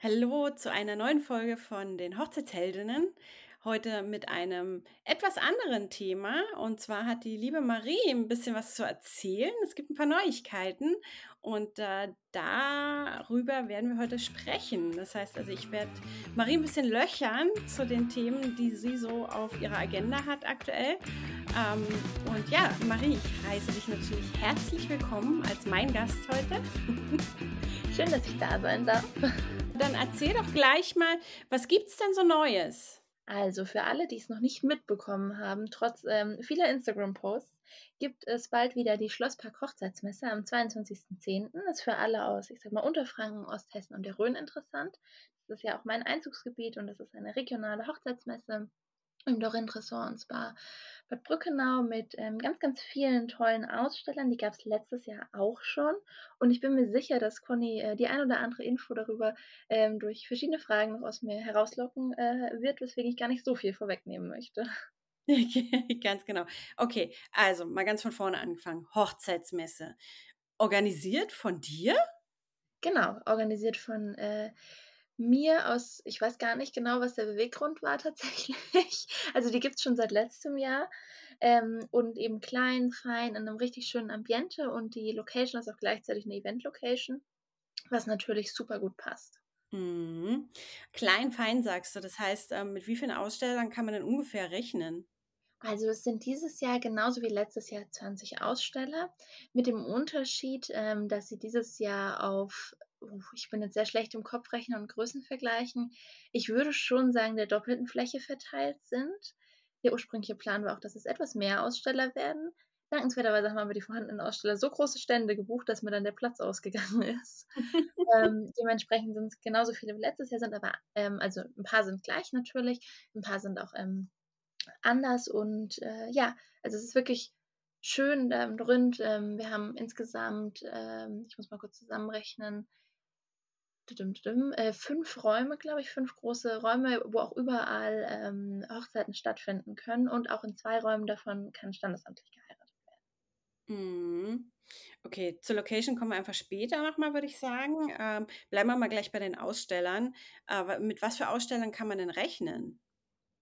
Hallo zu einer neuen Folge von den Hochzeitsheldinnen. Heute mit einem etwas anderen Thema. Und zwar hat die liebe Marie ein bisschen was zu erzählen. Es gibt ein paar Neuigkeiten und äh, darüber werden wir heute sprechen. Das heißt also, ich werde Marie ein bisschen löchern zu den Themen, die sie so auf ihrer Agenda hat aktuell. Ähm, und ja, Marie, ich heiße dich natürlich herzlich willkommen als mein Gast heute. Schön, dass ich da sein darf. Dann erzähl doch gleich mal, was gibt es denn so Neues? Also für alle, die es noch nicht mitbekommen haben, trotz ähm, vieler Instagram-Posts, gibt es bald wieder die Schlosspark Hochzeitsmesse am 22.10. Ist für alle aus, ich sag mal, Unterfranken, Osthessen und der Rhön interessant. Das ist ja auch mein Einzugsgebiet und das ist eine regionale Hochzeitsmesse im Dorint Ressort und zwar Bad Brückenau mit ähm, ganz, ganz vielen tollen Ausstellern. Die gab es letztes Jahr auch schon. Und ich bin mir sicher, dass Conny äh, die ein oder andere Info darüber ähm, durch verschiedene Fragen noch aus mir herauslocken äh, wird, weswegen ich gar nicht so viel vorwegnehmen möchte. ganz genau. Okay, also mal ganz von vorne angefangen. Hochzeitsmesse. Organisiert von dir? Genau, organisiert von äh, mir aus ich weiß gar nicht genau, was der Beweggrund war tatsächlich. Also, die gibt es schon seit letztem Jahr, ähm, und eben klein, fein, in einem richtig schönen Ambiente und die Location ist auch gleichzeitig eine Event-Location, was natürlich super gut passt. Mhm. Klein, fein sagst du. Das heißt, ähm, mit wie vielen Ausstellern kann man denn ungefähr rechnen? Also, es sind dieses Jahr genauso wie letztes Jahr 20 Aussteller, mit dem Unterschied, ähm, dass sie dieses Jahr auf ich bin jetzt sehr schlecht im Kopfrechnen und Größen vergleichen. Ich würde schon sagen, der doppelten Fläche verteilt sind. Der ursprüngliche Plan war auch, dass es etwas mehr Aussteller werden. Dankenswerterweise haben aber die vorhandenen Aussteller so große Stände gebucht, dass mir dann der Platz ausgegangen ist. ähm, dementsprechend sind es genauso viele wie letztes Jahr, sind aber, ähm, also ein paar sind gleich natürlich, ein paar sind auch ähm, anders und äh, ja, also es ist wirklich schön ähm, rund. Ähm, wir haben insgesamt, ähm, ich muss mal kurz zusammenrechnen, äh, fünf Räume, glaube ich, fünf große Räume, wo auch überall ähm, Hochzeiten stattfinden können und auch in zwei Räumen davon kann standesamtlich geheiratet werden. Mhm. Okay, zur Location kommen wir einfach später nochmal, würde ich sagen. Ähm, bleiben wir mal gleich bei den Ausstellern. Aber mit was für Ausstellern kann man denn rechnen?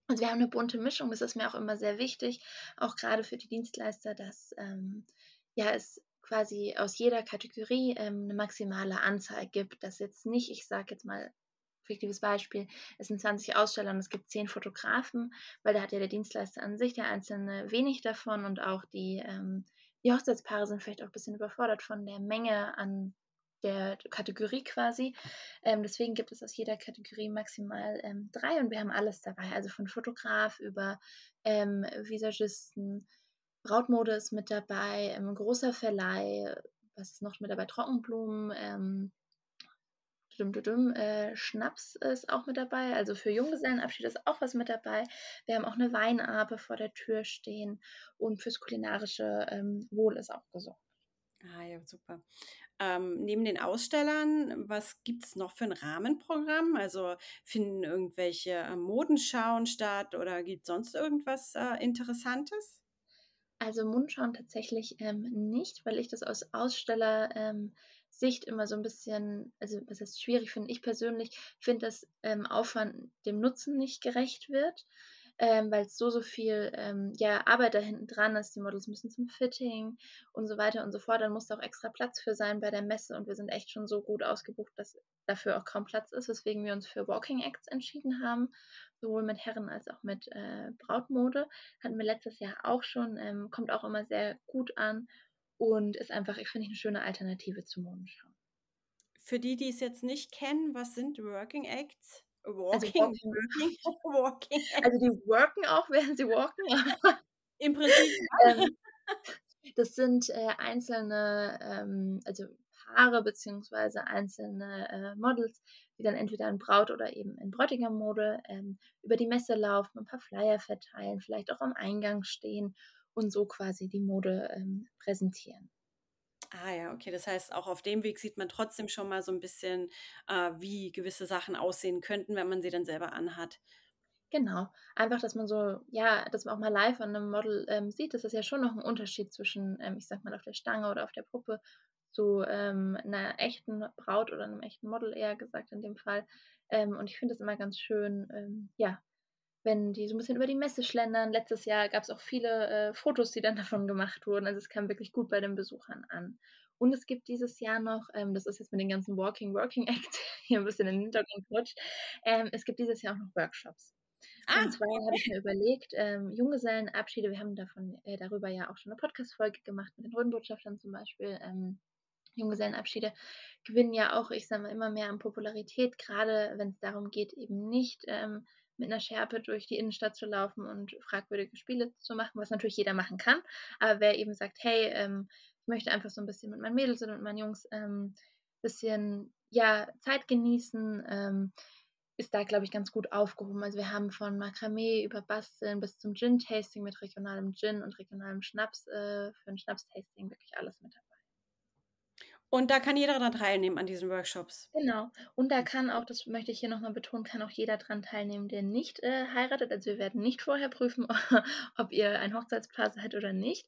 Also wir haben eine bunte Mischung, das ist mir auch immer sehr wichtig, auch gerade für die Dienstleister, dass ähm, ja, es quasi aus jeder Kategorie ähm, 'ne maximale Anzahl gibt, dass jetzt nicht ich sage jetzt mal, fiktives Beispiel, es sind 20 Aussteller und es gibt 10 Fotografen, weil da hat ja der Dienstleister an sich, der Einzelne, wenig davon und auch die, ähm die Hochzeitspaare sind vielleicht auch ein bisschen überfordert von der Menge an der Kategorie quasi. Ähm, deswegen gibt es aus jeder Kategorie maximal ähm, 3 und wir haben alles dabei, also von Fotograf über, ähm, Visagisten, Brautmode ist mit dabei, ähm, großer Verleih, was ist noch mit dabei? Trockenblumen, ähm, düm, düm, äh, Schnaps ist auch mit dabei, also für Junggesellenabschied ist auch was mit dabei. Wir haben auch eine Weinape vor der Tür stehen und fürs kulinarische ähm, Wohl ist auch gesorgt. Ah ja, super. Ähm, neben den Ausstellern, was gibt es noch für ein Rahmenprogramm? Also finden irgendwelche äh, Modenschauen statt oder gibt es sonst irgendwas äh, Interessantes? Also Mundschauen tatsächlich, ähm, nicht, weil ich das aus Aussteller ähm, immer so ein bisschen also, was heißt schwierig finde. Ich persönlich finde, dass, ähm, Aufwand dem Nutzen nicht gerecht wird, ähm, es so, so viel, ähm, ja, Arbeit da hinten dran ist. Die Models müssen zum Fitting und so weiter und so fort. Dann muss da auch extra Platz für sein bei der Messe und wir sind echt schon so gut ausgebucht, dass dafür auch kaum Platz ist, weswegen wir uns für Walking Acts entschieden haben sowohl mit Herren als auch mit äh, Brautmode. Hatten wir letztes Jahr auch schon, ähm, kommt auch immer sehr gut an und ist einfach, ich finde, eine schöne Alternative zum Modenschau. Für die, die es jetzt nicht kennen, was sind Working Acts? Walking, also, walking, walking also die worken auch, während sie walken. Im Prinzip. ähm, das sind äh, einzelne, ähm, also Paare beziehungsweise einzelne äh, Models, die dann entweder in Braut- oder eben in Bräutigammode ähm, über die Messe laufen, ein paar Flyer verteilen, vielleicht auch am Eingang stehen und so quasi die Mode ähm, präsentieren. Ah ja, okay. Das heißt, auch auf dem Weg sieht man trotzdem schon mal so ein bisschen, äh, wie gewisse Sachen aussehen könnten, wenn man sie dann selber anhat. Genau. Einfach, dass man so ja, dass man auch mal live an einem Model, ähm, sieht. Das ist ja schon noch ein Unterschied zwischen, ähm, ich sage mal, auf der Stange oder auf der Puppe zu ähm, 'ner echten Braut oder einem echten Model eher gesagt in dem Fall. Ähm, und ich finde es immer ganz schön, ähm, ja, wenn die so ein bisschen über die Messe schlendern. Letztes Jahr gab es auch viele, äh, Fotos, die dann davon gemacht wurden. Also, es kam wirklich gut bei den Besuchern an. Und es gibt dieses Jahr noch, ähm, das ist jetzt mit den ganzen Walking Working Acts hier ein bisschen in den Hintergrund gerutscht, ähm, es gibt dieses Jahr auch noch Workshops. Ah, Und zwar habe ich mir überlegt, ähm, Junggesellenabschiede wir haben davon äh, darüber ja auch schon 'ne Podcast-Folge gemacht mit den Rundbotschaftern zum Beispiel. Ähm, Junggesellenabschiede gewinnen ja auch, ich sage mal, immer mehr an Popularität, grade wenn's darum geht, eben nicht, ähm, mit 'ner Schärpe durch die Innenstadt zu laufen und fragwürdige Spiele zu machen, was natürlich jeder machen kann. Aber wer eben sagt: „Hey, ähm, ich möchte einfach so 'n bisschen mit meinen Mädels oder mit meinen Jungs, ähm, bisschen, ja, Zeit genießen“, ähm, ist da, glaube ich, ganz gut aufgehoben. Also, wir haben von Makramee über Basteln bis zum Gin-Tasting mit regionalem Gin und regionalem Schnaps, äh, für 'n Schnapstasting wirklich alles mit dabei. Und da kann jeder dran teilnehmen an diesen Workshops? Genau. Und da kann auch, das möchte ich hier noch mal betonen, kann auch jeder dran teilnehmen, der nicht, äh, heiratet. Also, wir werden nicht vorher prüfen, ob ihr ein Hochzeitspaar seid oder nicht,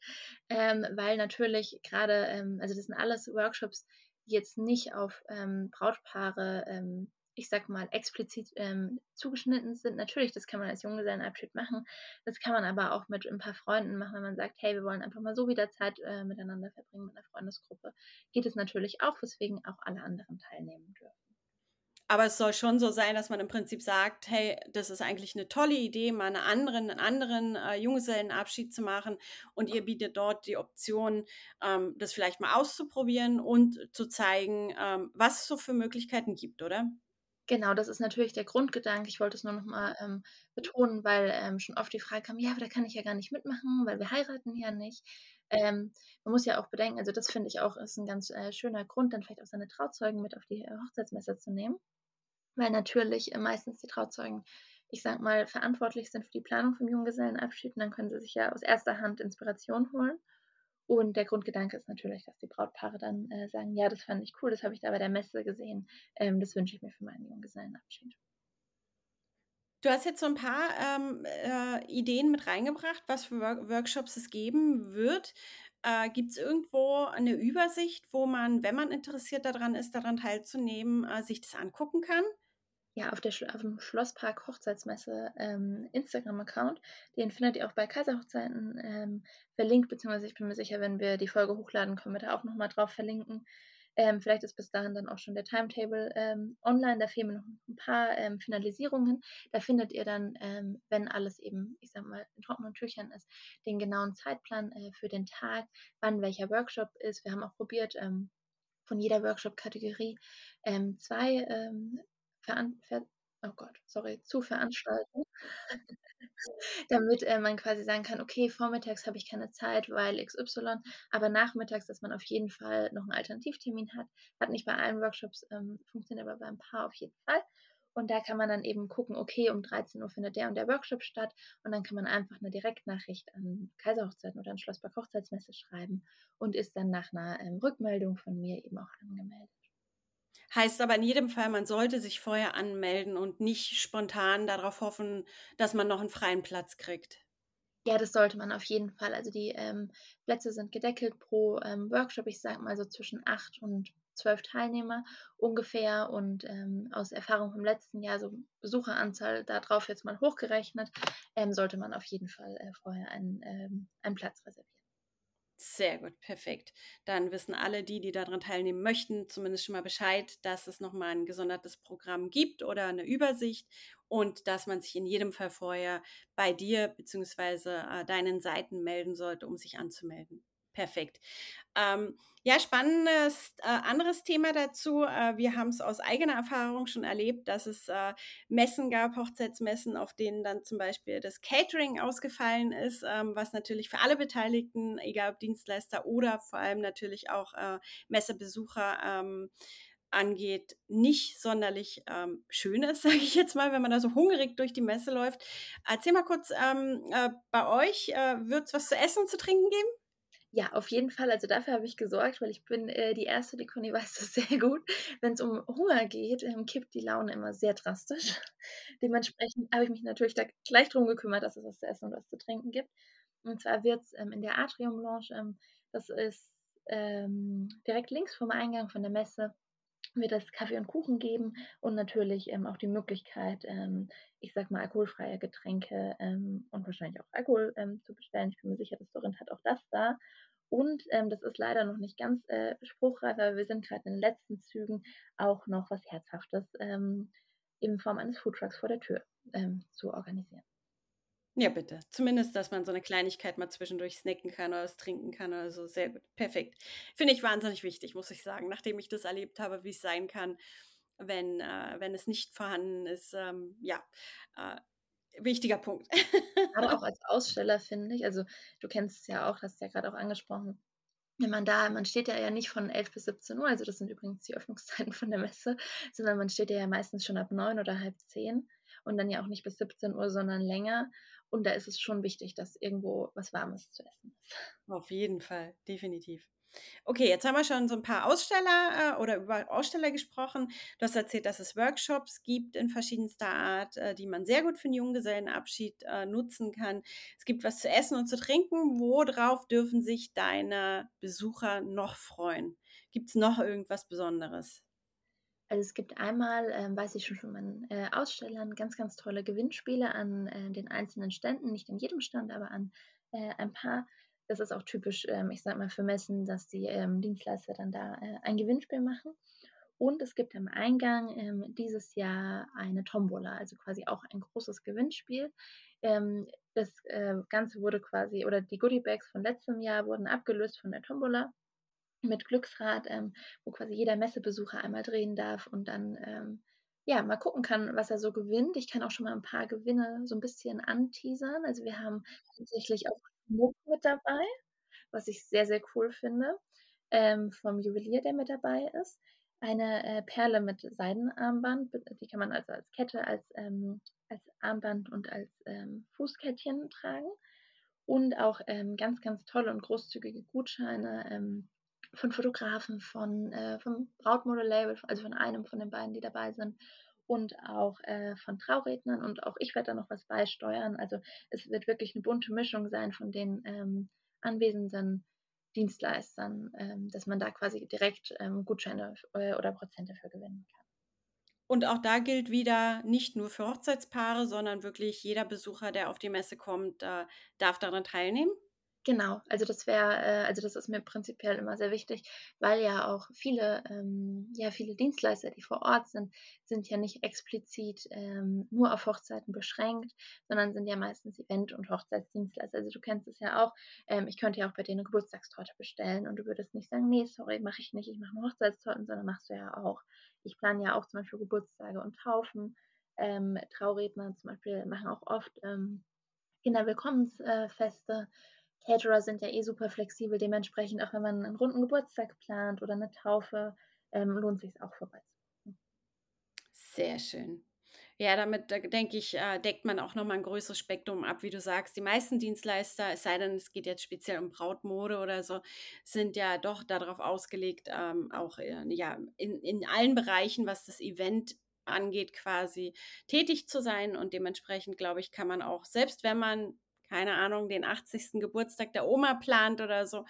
ähm, weil natürlich grade, ähm also, das sind alles Workshops, die jetzt nicht auf, ähm, Brautpaare, ähm, ich sage mal, explizit, ähm, zugeschnitten sind. Natürlich, das kann man als Junggesellenabschied machen. Das kann man aber auch mit 'n paar Freunden machen, wenn man sagt: „Hey, wir wollen einfach mal so wieder Zeit, äh, miteinander verbringen mit 'ner Freundesgruppe.“ Geht es natürlich auch, weswegen auch alle anderen teilnehmen dürfen. Aber es soll schon so sein, dass man im Prinzip sagt: „Hey, das ist eigentlich 'ne tolle Idee, mal 'ne anderen 'nen anderen, äh, Junggesellenabschied zu machen.“ Und ihr bietet dort die Option, ähm, das vielleicht mal auszuprobieren und zu zeigen, ähm, was es so für Möglichkeiten gibt, oder? Genau, das ist natürlich der Grundgedanke. Ich wollte es nur noch mal, ähm, betonen, weil, ähm, schon oft die Frage kam: „Ja, aber da kann ich ja gar nicht mitmachen, weil wir heiraten ja nicht.“ Ähm, man muss ja auch bedenken also, das finde ich auch, ist 'n ganz, äh, schöner Grund, dann vielleicht auch seine Trauzeugen mit auf die, äh, Hochzeitsmesse zu nehmen. Weil natürlich, äh, meistens die Trauzeugen, ich sage mal, verantwortlich sind für die Planung vom Junggesellenabschied und dann können sie sich ja aus erster Hand Inspiration holen. Und der Grundgedanke ist natürlich, dass die Brautpaare dann, äh, sagen: „Ja, das fand ich cool, das habe ich da bei der Messe gesehen. Ähm, das wünsche ich mir für meinen Junggesellenabschied.“ Du hast jetzt so 'n paar, ähm, äh, Ideen mit reingebracht, was für Work Workshops es geben wird. Äh, gibt's irgendwo 'ne Übersicht, wo man, wenn man interessiert da dran ist, daran teilzunehmen, äh, sich das angucken kann? Ja, auf der Sch aufm Schlosspark Hochzeitsmesse, ähm, Instagram-Account, den findet ihr auch bei Kaiser-Hochzeiten, ähm, verlinkt, beziehungsweise ich bin mir sicher, wenn wir die Folge hochladen, können wir da auch noch mal drauf verlinken. Ähm, vielleicht ist bis dahin dann auch schon der Timetable, ähm, online. Da fehlen mir noch 'n paar, ähm, Finalisierungen. Da findet ihr dann, ähm, wenn alles eben, ich sage mal, in trockenen Tüchern ist, den genauen Zeitplan, äh, für den Tag, wann welcher Workshop ist. Wir haben auch probiert, ähm, von jeder Workshop-Kategorie, ähm, 2, ähm, veran ver oh Gott, sorry, zu veranstalten, damit, äh, man quasi sagen kann: „Okay, vormittags habe ich keine Zeit, weil XY“, aber nachmittags, dass man auf jeden Fall noch 'n Alternativtermin hat. Hat nicht bei allen Workshops, ähm, funktioniert aber bei 'n paar auf jeden Fall. Und da kann man dann eben gucken: „Okay, um 13:00 findet der und der Workshop statt.“ Und dann kann man einfach 'ne Direktnachricht an Kaiser-Hochzeiten oder an Schlosspark Hochzeitsmesse schreiben und ist dann nach 'ner, ähm, Rückmeldung von mir eben auch angemeldet. Heißt aber in jedem Fall, man sollte sich vorher anmelden und nicht spontan da drauf hoffen, dass man noch 'n freien Platz kriegt. Ja, das sollte man auf jeden Fall. Also, die, ähm, Plätze sind gedeckelt pro, ähm, Workshop. Ich sage mal so zwischen 8 und 12 Teilnehmer ungefähr und, ähm, aus Erfahrung vom letzten Jahr, so Besucheranzahl da drauf jetzt mal hochgerechnet, ähm, sollte man auf jeden Fall, äh, vorher einen, ähm einen Platz reservieren. Sehr gut, perfekt. Dann wissen alle die, die da dran teilnehmen möchten, zumindest schon mal Bescheid, dass es noch mal 'n gesondertes Programm gibt oder 'ne Übersicht und dass man sich in jedem Fall vorher bei dir beziehungsweise, äh, deinen Seiten melden sollte, um sich anzumelden. Perfekt. Ähm, ja, spannendes, äh, anderes Thema dazu. Äh, wir haben's aus eigener Erfahrung schon erlebt, dass es, äh, Messen gab, Hochzeitsmessen, auf denen dann zum Beispiel das Catering ausgefallen ist, ähm, was natürlich für alle Beteiligten, egal ob Dienstleister oder vor allem natürlich auch, äh, Messebesucher, ähm, angeht, nicht sonderlich, ähm, schön ist, sage ich jetzt mal, wenn man da so hungrig durch die Messe läuft. Erzähl mal kurz, ähm, äh, bei euch, äh, wird's was zu essen und zu trinken geben? Ja, auf jeden Fall. Also, dafür habe ich gesorgt, weil ich bin, äh, die 1., die Conny weiß das sehr gut. Wenn's um Hunger geht, ähm, kippt die Laune immer sehr drastisch. Dementsprechend habe ich mich natürlich da gleich drum gekümmert, dass es was zu essen und was zu trinken gibt. Und zwar wird's, ähm, in der Atrium Lounge, ähm das ist, ähm, direkt links vom Eingang von der Messe wird es Kaffee und Kuchen geben und natürlich ähm, auch die Möglichkeit, ähm, ich sag mal, alkoholfreie Getränke ähm, und wahrscheinlich auch Alkohol ähm, zu bestellen. Ich bin mir sicher, das Dorint hat auch das da. Und ähm, das ist leider noch nicht ganz äh, spruchreif, aber wir sind gerade in den letzten Zügen auch noch was Herzhaftes ähm, in Form eines Foodtrucks vor der Tür zu organisieren. Ja, bitte. Zumindest, dass man so eine Kleinigkeit mal zwischendurch snacken kann oder was trinken kann oder so. Sehr gut. Perfekt. Finde ich wahnsinnig wichtig, muss ich sagen, nachdem ich das erlebt habe, wie es sein kann, wenn, äh, wenn es nicht vorhanden ist. Ähm, ja, äh, wichtiger Punkt. Aber auch als Aussteller finde ich, also du kennst es ja auch, hast ja gerade auch angesprochen, wenn man da, man steht ja, ja nicht von 11 bis 17 Uhr, also das sind übrigens die Öffnungszeiten von der Messe, sondern man steht ja, ja meistens schon ab 9 oder halb 10 und dann ja auch nicht bis 17 Uhr, sondern länger. Und da ist es schon wichtig, dass irgendwo was Warmes zu essen ist. Auf jeden Fall, definitiv. Okay, jetzt haben wir schon so ein paar Aussteller äh, oder über Aussteller gesprochen. Du hast erzählt, dass es Workshops gibt in verschiedenster Art, äh, die man sehr gut für den Junggesellenabschied äh, nutzen kann. Es gibt was zu essen und zu trinken. Worauf dürfen sich deine Besucher noch freuen? Gibt es noch irgendwas Besonderes? Also es gibt einmal, ähm, weiß ich schon von meinen äh, Ausstellern, ganz, ganz tolle Gewinnspiele an äh, den einzelnen Ständen, nicht an jedem Stand, aber an äh, ein paar. Das ist auch typisch, ähm, ich sag mal, für Messen, dass die ähm, Dienstleister dann da äh, ein Gewinnspiel machen. Und es gibt am Eingang ähm, dieses Jahr eine Tombola, also quasi auch ein großes Gewinnspiel. Ähm, das äh, Ganze wurde quasi, oder die Goodiebags von letztem Jahr wurden abgelöst von der Tombola mit Glücksrad, ähm, wo quasi jeder Messebesucher einmal drehen darf und dann ähm, ja mal gucken kann, was er so gewinnt. Ich kann auch schon mal ein paar Gewinne so ein bisschen anteasern. Also wir haben tatsächlich auch Schmuck mit dabei, was ich sehr, sehr cool finde, ähm, vom Juwelier, der mit dabei ist. Eine äh, Perle mit Seidenarmband, die kann man also als Kette, als, ähm, als Armband und als ähm, Fußkettchen tragen. Und auch ähm, ganz, ganz tolle und großzügige Gutscheine von Fotografen, von, äh, vom Brautmodel-Label, also von einem von den beiden, die dabei sind und auch äh, von Traurednern und auch ich werde da noch was beisteuern. Also es wird wirklich eine bunte Mischung sein von den ähm, anwesenden Dienstleistern, ähm, dass man da quasi direkt ähm, Gutscheine äh, oder Prozente für gewinnen kann. Und auch da gilt wieder nicht nur für Hochzeitspaare, sondern wirklich jeder Besucher, der auf die Messe kommt, äh, darf daran teilnehmen. Genau, also das wäre, äh, also das ist mir prinzipiell immer sehr wichtig, weil ja auch viele, ähm, ja, viele Dienstleister, die vor Ort sind, sind ja nicht explizit ähm, nur auf Hochzeiten beschränkt, sondern sind ja meistens Event- und Hochzeitsdienstleister. Also du kennst es ja auch, ähm, ich könnte ja auch bei dir eine Geburtstagstorte bestellen und du würdest nicht sagen, nee, sorry, mache ich nicht, ich mache nur Hochzeitstorten, sondern machst du ja auch. Ich plane ja auch zum Beispiel Geburtstage und Taufen. Ähm, Trauredner zum Beispiel machen auch oft ähm, Kinderwillkommensfeste. Äh, Caterer sind ja eh super flexibel, dementsprechend auch wenn man einen runden Geburtstag plant oder eine Taufe, ähm, lohnt sich auch vorbeizukommen. Sehr schön. Ja, damit denke ich, äh, deckt man auch nochmal ein größeres Spektrum ab, wie du sagst. Die meisten Dienstleister, es sei denn, es geht jetzt speziell um Brautmode oder so, sind ja doch darauf ausgelegt, ähm, auch äh, ja, in, in allen Bereichen, was das Event angeht, quasi tätig zu sein. Und dementsprechend, glaube ich, kann man auch, selbst wenn man keine Ahnung, den 80. Geburtstag der Oma plant oder so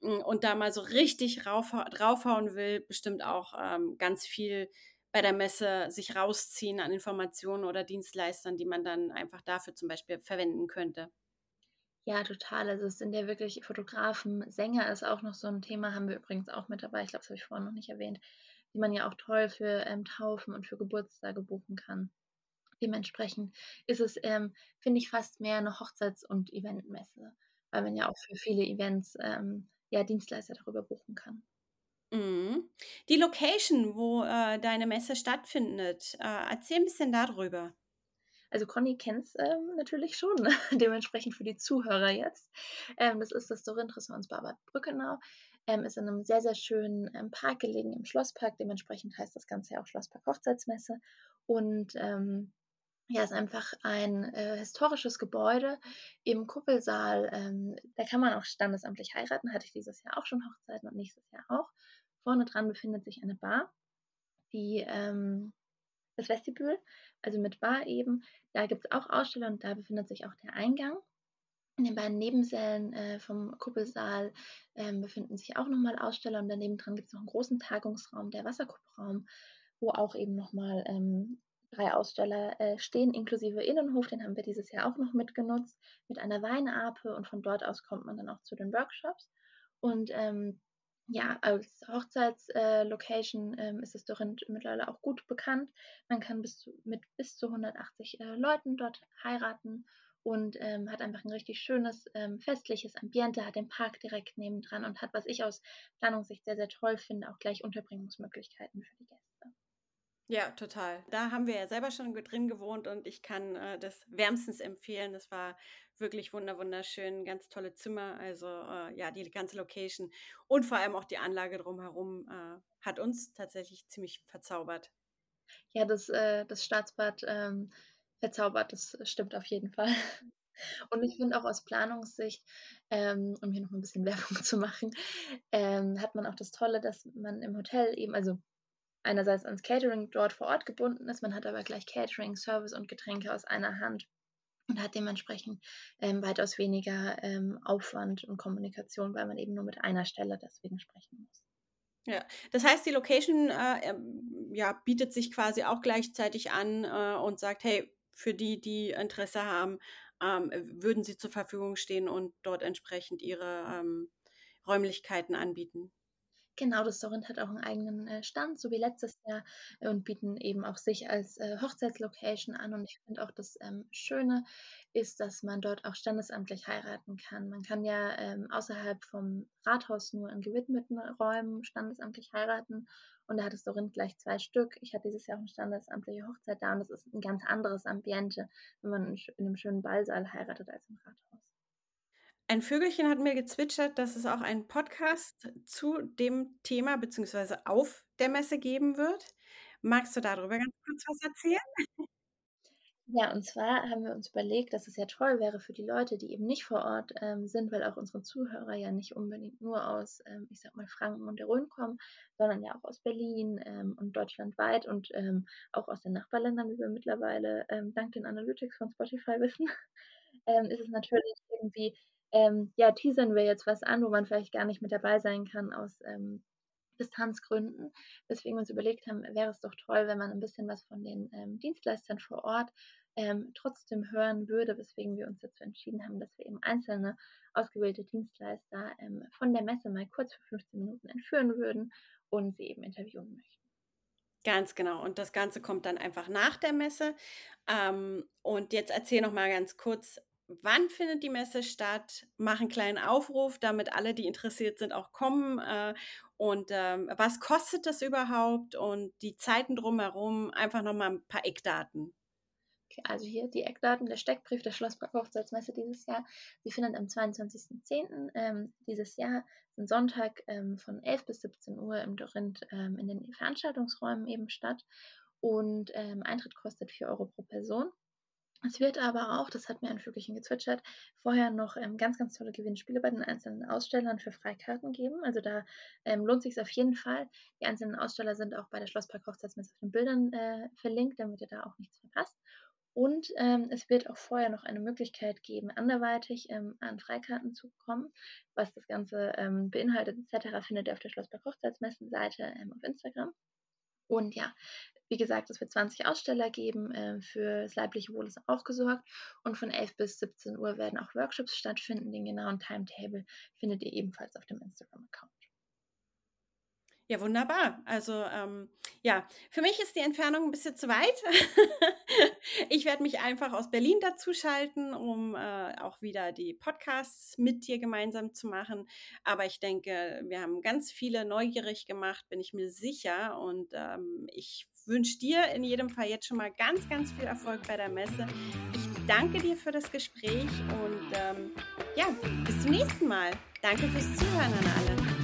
mm, und da mal so richtig rauf, draufhauen will, bestimmt auch ähm, ganz viel bei der Messe sich rausziehen an Informationen oder Dienstleistern, die man dann einfach dafür zum Beispiel verwenden könnte. Ja, total. Also es sind ja wirklich Fotografen, Sänger ist auch noch so ein Thema, haben wir übrigens auch mit dabei. Ich glaube, das habe ich vorhin noch nicht erwähnt, die man ja auch toll für ähm, Taufen und für Geburtstage buchen kann. Dementsprechend ist es, ähm, finde ich, fast mehr eine Hochzeits- und Eventmesse, weil man ja auch für viele Events ähm, ja, Dienstleister darüber buchen kann. Mhm. Die Location, wo äh, deine Messe stattfindet, äh, erzähl ein bisschen darüber. Also Conny kennt es ähm, natürlich schon, dementsprechend für die Zuhörer jetzt. Ähm, das ist das Dorintressons Bad Brückenau. Ähm, ist in einem sehr, sehr schönen ähm, Park gelegen, im Schlosspark. Dementsprechend heißt das Ganze ja auch Schlosspark Hochzeitsmesse. Und ähm, ja, ist einfach ein äh, historisches Gebäude im Kuppelsaal. Ähm, da kann man auch standesamtlich heiraten. Hatte ich dieses Jahr auch schon Hochzeiten und nächstes Jahr auch. Vorne dran befindet sich eine Bar, die ähm, das Vestibül, also mit Bar eben. Da gibt es auch Ausstellungen und da befindet sich auch der Eingang. In den beiden Nebensälen äh, vom Kuppelsaal ähm, befinden sich auch nochmal Aussteller und daneben dran gibt es noch einen großen Tagungsraum, der Wasserkuppraum, wo auch eben nochmal ähm, drei Aussteller äh, stehen, inklusive Innenhof, den haben wir dieses Jahr auch noch mitgenutzt, mit einer Weinape und von dort aus kommt man dann auch zu den Workshops. Und ähm, ja, als Hochzeitslocation äh, ähm, ist es Dorinth mittlerweile auch gut bekannt. Man kann bis zu, mit bis zu 180 äh, Leuten dort heiraten und ähm, hat einfach ein richtig schönes ähm, festliches Ambiente, hat den Park direkt nebendran und hat, was ich aus Planungssicht sehr, sehr toll finde, auch gleich Unterbringungsmöglichkeiten für die. Ja, total. Da haben wir ja selber schon drin gewohnt und ich kann äh, das wärmstens empfehlen. Das war wirklich wunder wunderschön, ganz tolle Zimmer. Also äh, ja, die ganze Location und vor allem auch die Anlage drumherum äh, hat uns tatsächlich ziemlich verzaubert. Ja, das, äh, das Staatsbad ähm, verzaubert, das stimmt auf jeden Fall. Und ich finde auch aus Planungssicht, ähm, um hier noch ein bisschen Werbung zu machen, ähm, hat man auch das Tolle, dass man im Hotel eben, also einerseits ans Catering dort vor Ort gebunden ist, man hat aber gleich Catering, Service und Getränke aus einer Hand und hat dementsprechend ähm, weitaus weniger ähm, Aufwand und Kommunikation, weil man eben nur mit einer Stelle deswegen sprechen muss. Ja, das heißt, die Location äh, ähm, ja, bietet sich quasi auch gleichzeitig an äh, und sagt, hey, für die, die Interesse haben, ähm, würden sie zur Verfügung stehen und dort entsprechend ihre ähm, Räumlichkeiten anbieten. Genau, das Sorrent hat auch einen eigenen äh, Stand, so wie letztes Jahr, äh, und bieten eben auch sich als äh, Hochzeitslocation an. Und ich finde auch das ähm, Schöne ist, dass man dort auch standesamtlich heiraten kann. Man kann ja ähm, außerhalb vom Rathaus nur in gewidmeten Räumen standesamtlich heiraten. Und da hat das Sorrent gleich zwei Stück. Ich hatte dieses Jahr auch eine standesamtliche Hochzeit da und das ist ein ganz anderes Ambiente, wenn man in, in einem schönen Ballsaal heiratet als im Rathaus. Ein Vögelchen hat mir gezwitschert, dass es auch einen Podcast zu dem Thema bzw. auf der Messe geben wird. Magst du darüber ganz kurz was erzählen? Ja, und zwar haben wir uns überlegt, dass es ja toll wäre für die Leute, die eben nicht vor Ort ähm, sind, weil auch unsere Zuhörer ja nicht unbedingt nur aus, ähm, ich sag mal, Franken und der Rhön kommen, sondern ja auch aus Berlin ähm, und deutschlandweit und ähm, auch aus den Nachbarländern, wie wir mittlerweile ähm, dank den Analytics von Spotify wissen, ähm, ist es natürlich irgendwie ähm, ja, teasern wir jetzt was an, wo man vielleicht gar nicht mit dabei sein kann aus ähm, Distanzgründen. Weswegen wir uns überlegt haben, wäre es doch toll, wenn man ein bisschen was von den ähm, Dienstleistern vor Ort ähm, trotzdem hören würde, weswegen wir uns dazu entschieden haben, dass wir eben einzelne ausgewählte Dienstleister ähm, von der Messe mal kurz für 15 Minuten entführen würden und sie eben interviewen möchten. Ganz genau. Und das Ganze kommt dann einfach nach der Messe. Ähm, und jetzt erzähl noch mal ganz kurz, wann findet die Messe statt? Mach einen kleinen Aufruf, damit alle, die interessiert sind, auch kommen. Äh, und ähm, was kostet das überhaupt? Und die Zeiten drumherum, einfach nochmal ein paar Eckdaten. Okay, also hier die Eckdaten, der Steckbrief der Schlossberg Hochzeitsmesse dieses Jahr. Sie findet am 22.10. Ähm, dieses Jahr, den Sonntag ähm, von 11 bis 17 Uhr im Dorinth in den Veranstaltungsräumen eben statt. Und Eintritt kostet 4 Euro pro Person. Es wird aber auch, das hat mir ein Vögelchen gezwitschert, vorher noch ähm, ganz, ganz tolle Gewinnspiele bei den einzelnen Ausstellern für Freikarten geben. Also da ähm, lohnt sich auf jeden Fall. Die einzelnen Aussteller sind auch bei der Schlosspark Hochzeitsmesse auf den Bildern äh, verlinkt, damit ihr da auch nichts verpasst. Und ähm, es wird auch vorher noch eine Möglichkeit geben, anderweitig ähm, an Freikarten zu kommen. Was das Ganze ähm, beinhaltet etc. findet ihr auf der Schlosspark Hochzeitsmessen-Seite ähm, auf Instagram. Und ja, wie gesagt, es wird 20 Aussteller geben. Äh, für das leibliche Wohl ist auch gesorgt. Und von 11 bis 17 Uhr werden auch Workshops stattfinden. Den genauen Timetable findet ihr ebenfalls auf dem Instagram-Account. Ja, wunderbar. Also ähm, ja, für mich ist die Entfernung ein bisschen zu weit. ich werde mich einfach aus Berlin dazuschalten, um äh, auch wieder die Podcasts mit dir gemeinsam zu machen. Aber ich denke, wir haben ganz viele neugierig gemacht, bin ich mir sicher. Und ähm, ich wünsche dir in jedem Fall jetzt schon mal ganz, ganz viel Erfolg bei der Messe. Ich danke dir für das Gespräch und ähm, ja, bis zum nächsten Mal. Danke fürs Zuhören an alle.